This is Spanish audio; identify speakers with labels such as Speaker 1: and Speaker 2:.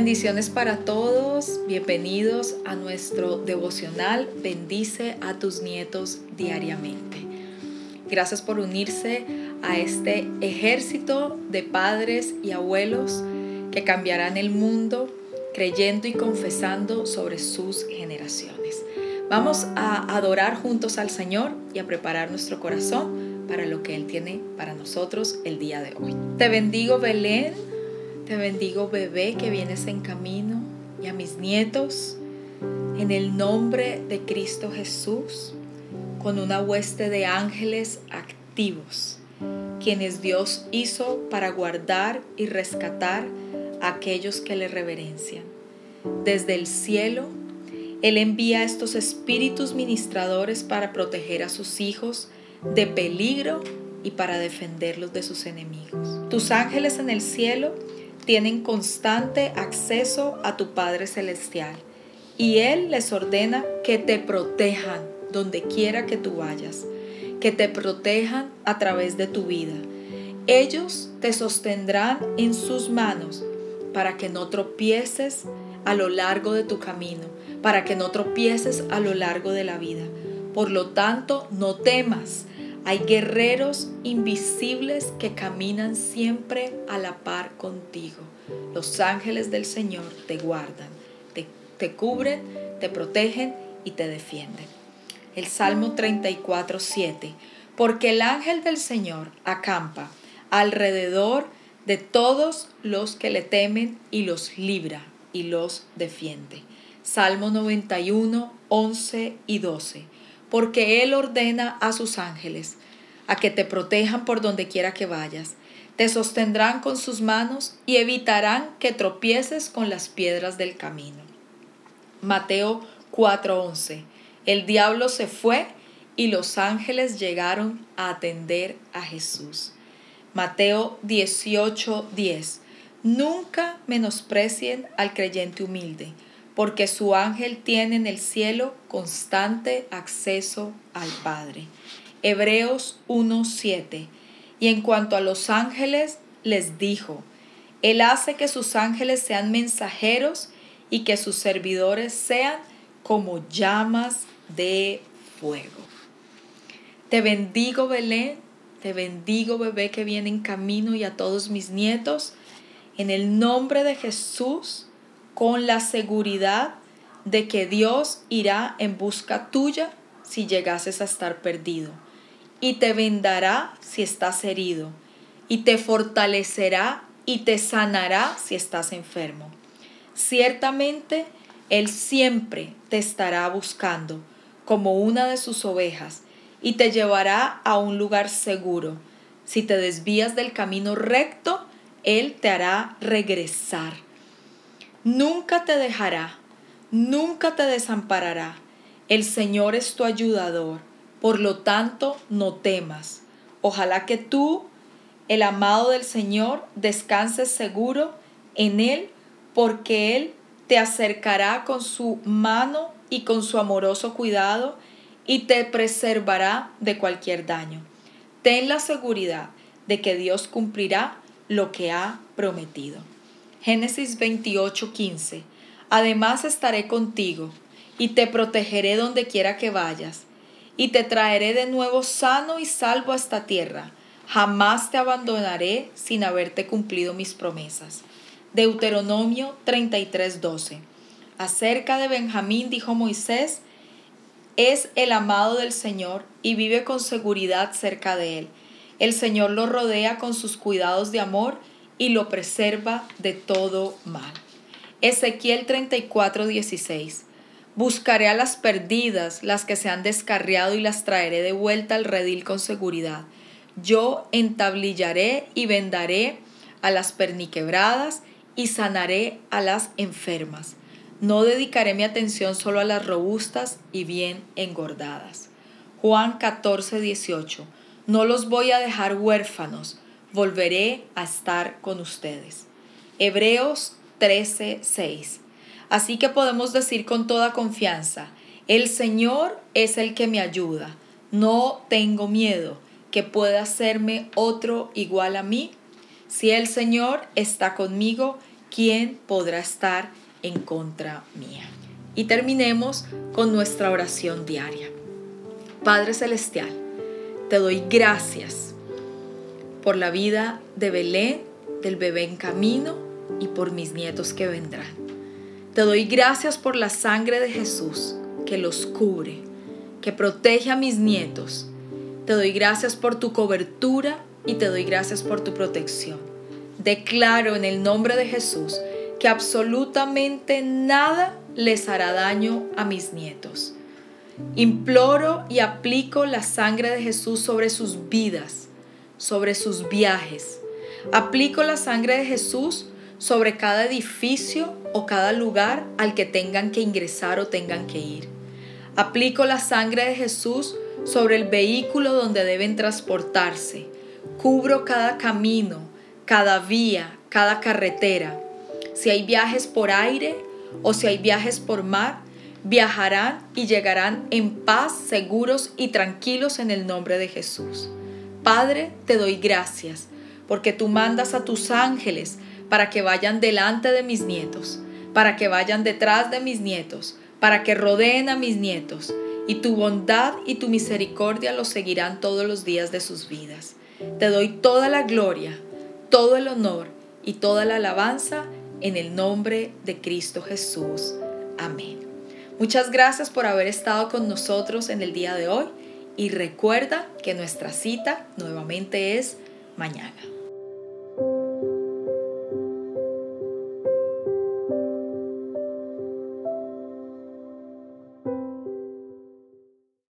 Speaker 1: Bendiciones para todos, bienvenidos a nuestro devocional Bendice a tus nietos diariamente. Gracias por unirse a este ejército de padres y abuelos que cambiarán el mundo creyendo y confesando sobre sus generaciones. Vamos a adorar juntos al Señor y a preparar nuestro corazón para lo que Él tiene para nosotros el día de hoy. Te bendigo Belén, te bendigo bebé que vienes en camino y a mis nietos en el nombre de Cristo Jesús con una hueste de ángeles activos, quienes Dios hizo para guardar y rescatar a aquellos que le reverencian. Desde el cielo, él envía a estos espíritus ministradores para proteger a sus hijos de peligro y para defenderlos de sus enemigos. Tus ángeles en el cielo tienen constante acceso a tu Padre Celestial y Él les ordena que te protejan donde quiera que tú vayas, que te protejan a través de tu vida. Ellos te sostendrán en sus manos para que no tropieces a lo largo de tu camino para que no tropieces a lo largo de la vida. Por lo tanto, no temas. Hay guerreros invisibles que caminan siempre a la par contigo. Los ángeles del Señor te guardan, te, cubren, te protegen y te defienden. El Salmo 34, 7. Porque el ángel del Señor acampa alrededor de todos los que le temen y los libra y los defiende. Salmo 91, 11 y 12. Porque Él ordena a sus ángeles a que te protejan por donde quiera que vayas. Te sostendrán con sus manos y evitarán que tropieces con las piedras del camino. Mateo 4:11. El diablo se fue y los ángeles llegaron a atender a Jesús. Mateo 18:10. Nunca menosprecien al creyente humilde porque su ángel tiene en el cielo constante acceso al Padre. Hebreos 1:7. Y en cuanto a los ángeles, les dijo, Él hace que sus ángeles sean mensajeros y que sus servidores sean como llamas de fuego. Te bendigo, Belén, te bendigo, bebé que viene en camino y a todos mis nietos. En el nombre de Jesús, con la seguridad de que Dios irá en busca tuya si llegases a estar perdido, y te vendará si estás herido, y te fortalecerá y te sanará si estás enfermo. Ciertamente, Él siempre te estará buscando como una de sus ovejas, y te llevará a un lugar seguro. Si te desvías del camino recto, Él te hará regresar Nunca te dejará, nunca te desamparará. El Señor es tu ayudador, por lo tanto no temas. Ojalá que tú, el amado del Señor, descanses seguro en Él, porque Él te acercará con su mano y con su amoroso cuidado y te preservará de cualquier daño. Ten la seguridad de que Dios cumplirá lo que ha prometido. Génesis 28:15. Además estaré contigo y te protegeré donde quiera que vayas y te traeré de nuevo sano y salvo a esta tierra. Jamás te abandonaré sin haberte cumplido mis promesas. Deuteronomio 33:12. Acerca de Benjamín dijo Moisés, es el amado del Señor y vive con seguridad cerca de él. El Señor lo rodea con sus cuidados de amor y lo preserva de todo mal. Ezequiel 34, 16. Buscaré a las perdidas, las que se han descarriado, y las traeré de vuelta al redil con seguridad. Yo entablillaré y vendaré a las perniquebradas y sanaré a las enfermas. No dedicaré mi atención solo a las robustas y bien engordadas. Juan 14, 18. No los voy a dejar huérfanos volveré a estar con ustedes. Hebreos 13:6. Así que podemos decir con toda confianza, el Señor es el que me ayuda. No tengo miedo que pueda hacerme otro igual a mí. Si el Señor está conmigo, ¿quién podrá estar en contra mía? Y terminemos con nuestra oración diaria. Padre Celestial, te doy gracias por la vida de Belén, del bebé en camino y por mis nietos que vendrán. Te doy gracias por la sangre de Jesús que los cubre, que protege a mis nietos. Te doy gracias por tu cobertura y te doy gracias por tu protección. Declaro en el nombre de Jesús que absolutamente nada les hará daño a mis nietos. Imploro y aplico la sangre de Jesús sobre sus vidas, sobre sus viajes. Aplico la sangre de Jesús sobre cada edificio o cada lugar al que tengan que ingresar o tengan que ir. Aplico la sangre de Jesús sobre el vehículo donde deben transportarse. Cubro cada camino, cada vía, cada carretera. Si hay viajes por aire o si hay viajes por mar, viajarán y llegarán en paz, seguros y tranquilos en el nombre de Jesús. Padre, te doy gracias porque tú mandas a tus ángeles para que vayan delante de mis nietos, para que vayan detrás de mis nietos, para que rodeen a mis nietos, y tu bondad y tu misericordia los seguirán todos los días de sus vidas. Te doy toda la gloria, todo el honor y toda la alabanza en el nombre de Cristo Jesús. Amén. Muchas gracias por haber estado con nosotros en el día de hoy y recuerda que nuestra cita nuevamente es mañana.